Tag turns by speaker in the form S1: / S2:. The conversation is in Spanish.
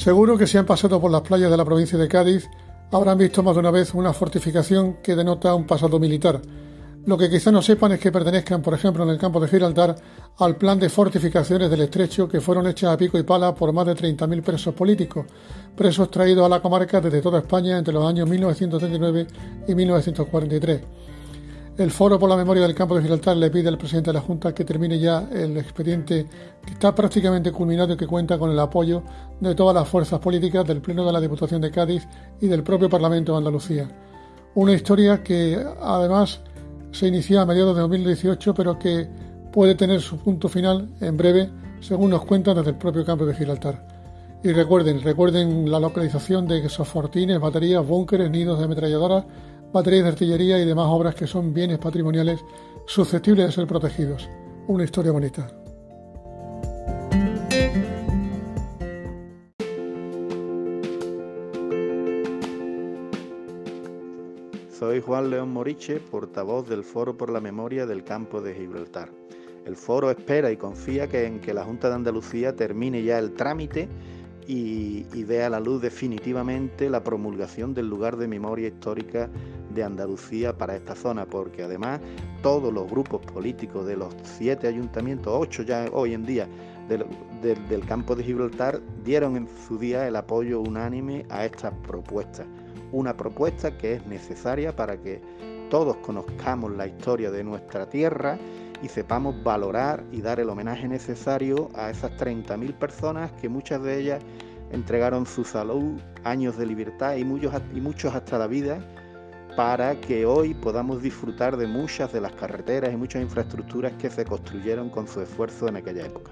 S1: Seguro que si han pasado por las playas de la provincia de Cádiz habrán visto más de una vez una fortificación que denota un pasado militar. Lo que quizá no sepan es que pertenezcan, por ejemplo, en el campo de Gibraltar, al plan de fortificaciones del estrecho que fueron hechas a pico y pala por más de 30.000 presos políticos, presos traídos a la comarca desde toda España entre los años 1939 y 1943. El Foro por la Memoria del Campo de Gibraltar le pide al presidente de la Junta que termine ya el expediente que está prácticamente culminado y que cuenta con el apoyo de todas las fuerzas políticas del Pleno de la Diputación de Cádiz y del propio Parlamento de Andalucía. Una historia que además se inició a mediados de 2018 pero que puede tener su punto final en breve, según nos cuentan desde el propio campo de Gibraltar. Y recuerden, recuerden la localización de esos fortines, baterías, búnkeres, nidos de ametralladoras baterías de artillería y demás obras que son bienes patrimoniales susceptibles de ser protegidos. Una historia bonita.
S2: Soy Juan León Moriche, portavoz del Foro por la Memoria del Campo de Gibraltar. El foro espera y confía que en que la Junta de Andalucía termine ya el trámite y, y a la luz definitivamente la promulgación del lugar de memoria histórica de Andalucía para esta zona, porque además todos los grupos políticos de los siete ayuntamientos, ocho ya hoy en día, del, campo de Gibraltar, dieron en su día el apoyo unánime a esta propuesta. Una propuesta que es necesaria para que todos conozcamos la historia de nuestra tierra y sepamos valorar y dar el homenaje necesario a esas 30.000 personas que muchas de ellas entregaron su salud, años de libertad y muchos, y muchos hasta la vida para que hoy podamos disfrutar de muchas de las carreteras y muchas infraestructuras que se construyeron con su esfuerzo en aquella época.